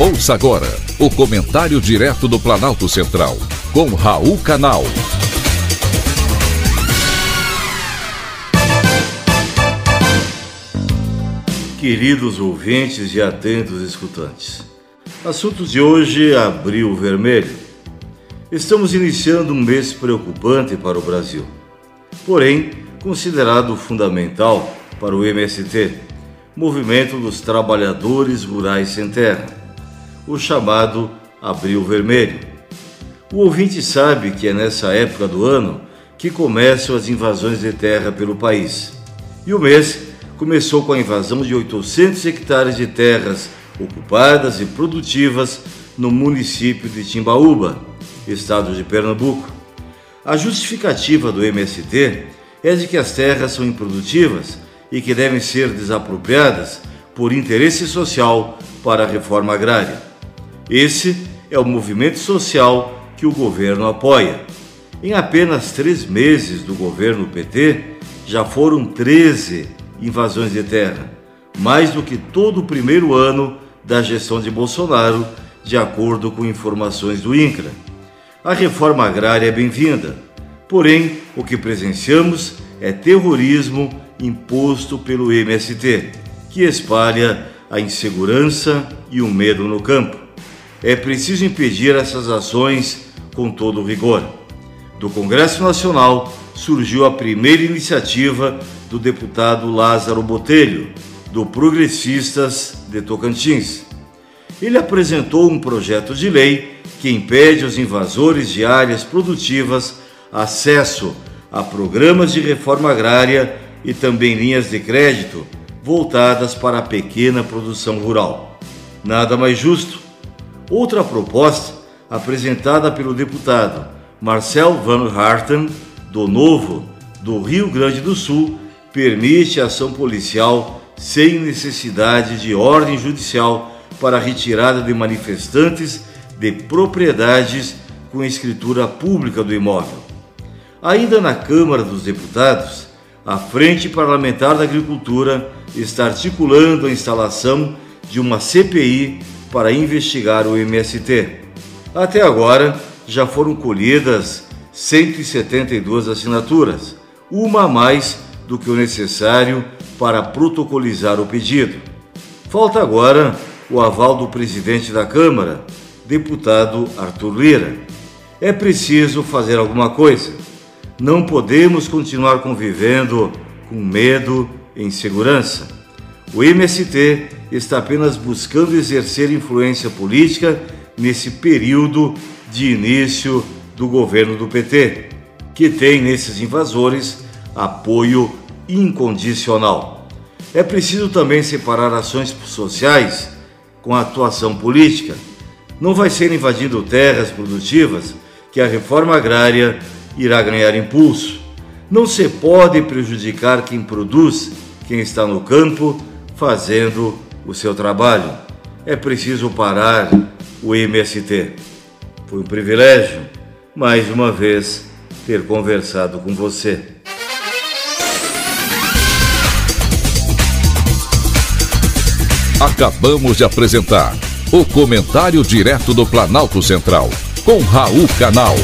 Ouça agora o comentário direto do Planalto Central, com Raul Canal. Queridos ouvintes e atentos escutantes, assuntos de hoje: Abril Vermelho. Estamos iniciando um mês preocupante para o Brasil, porém considerado fundamental para o MST, Movimento dos Trabalhadores Rurais Sem Terra o chamado Abril Vermelho. O ouvinte sabe que é nessa época do ano que começam as invasões de terra pelo país. E o mês começou com a invasão de 800 hectares de terras ocupadas e produtivas no município de Timbaúba, estado de Pernambuco. A justificativa do MST é de que as terras são improdutivas e que devem ser desapropriadas por interesse social para a reforma agrária. Esse é o movimento social que o governo apoia. Em apenas três meses do governo PT, já foram 13 invasões de terra, mais do que todo o primeiro ano da gestão de Bolsonaro, de acordo com informações do INCRA. A reforma agrária é bem-vinda, porém, o que presenciamos é terrorismo imposto pelo MST, que espalha a insegurança e o medo no campo é preciso impedir essas ações com todo rigor. Do Congresso Nacional surgiu a primeira iniciativa do deputado Lázaro Botelho, do Progressistas de Tocantins. Ele apresentou um projeto de lei que impede os invasores de áreas produtivas acesso a programas de reforma agrária e também linhas de crédito voltadas para a pequena produção rural. Nada mais justo Outra proposta, apresentada pelo deputado Marcel Van Harten, do Novo, do Rio Grande do Sul, permite ação policial sem necessidade de ordem judicial para retirada de manifestantes de propriedades com escritura pública do imóvel. Ainda na Câmara dos Deputados, a Frente Parlamentar da Agricultura está articulando a instalação de uma CPI para investigar o MST. Até agora, já foram colhidas 172 assinaturas, uma a mais do que o necessário para protocolizar o pedido. Falta agora o aval do presidente da Câmara, deputado Arthur Lira. É preciso fazer alguma coisa. Não podemos continuar convivendo com medo e insegurança. O MST está apenas buscando exercer influência política nesse período de início do governo do PT, que tem nesses invasores apoio incondicional. É preciso também separar ações sociais com a atuação política. Não vai ser invadindo terras produtivas que a reforma agrária irá ganhar impulso. Não se pode prejudicar quem produz, quem está no campo, fazendo o seu trabalho. É preciso parar o MST. Foi um privilégio, mais uma vez, ter conversado com você. Acabamos de apresentar o Comentário Direto do Planalto Central, com Raul Canal.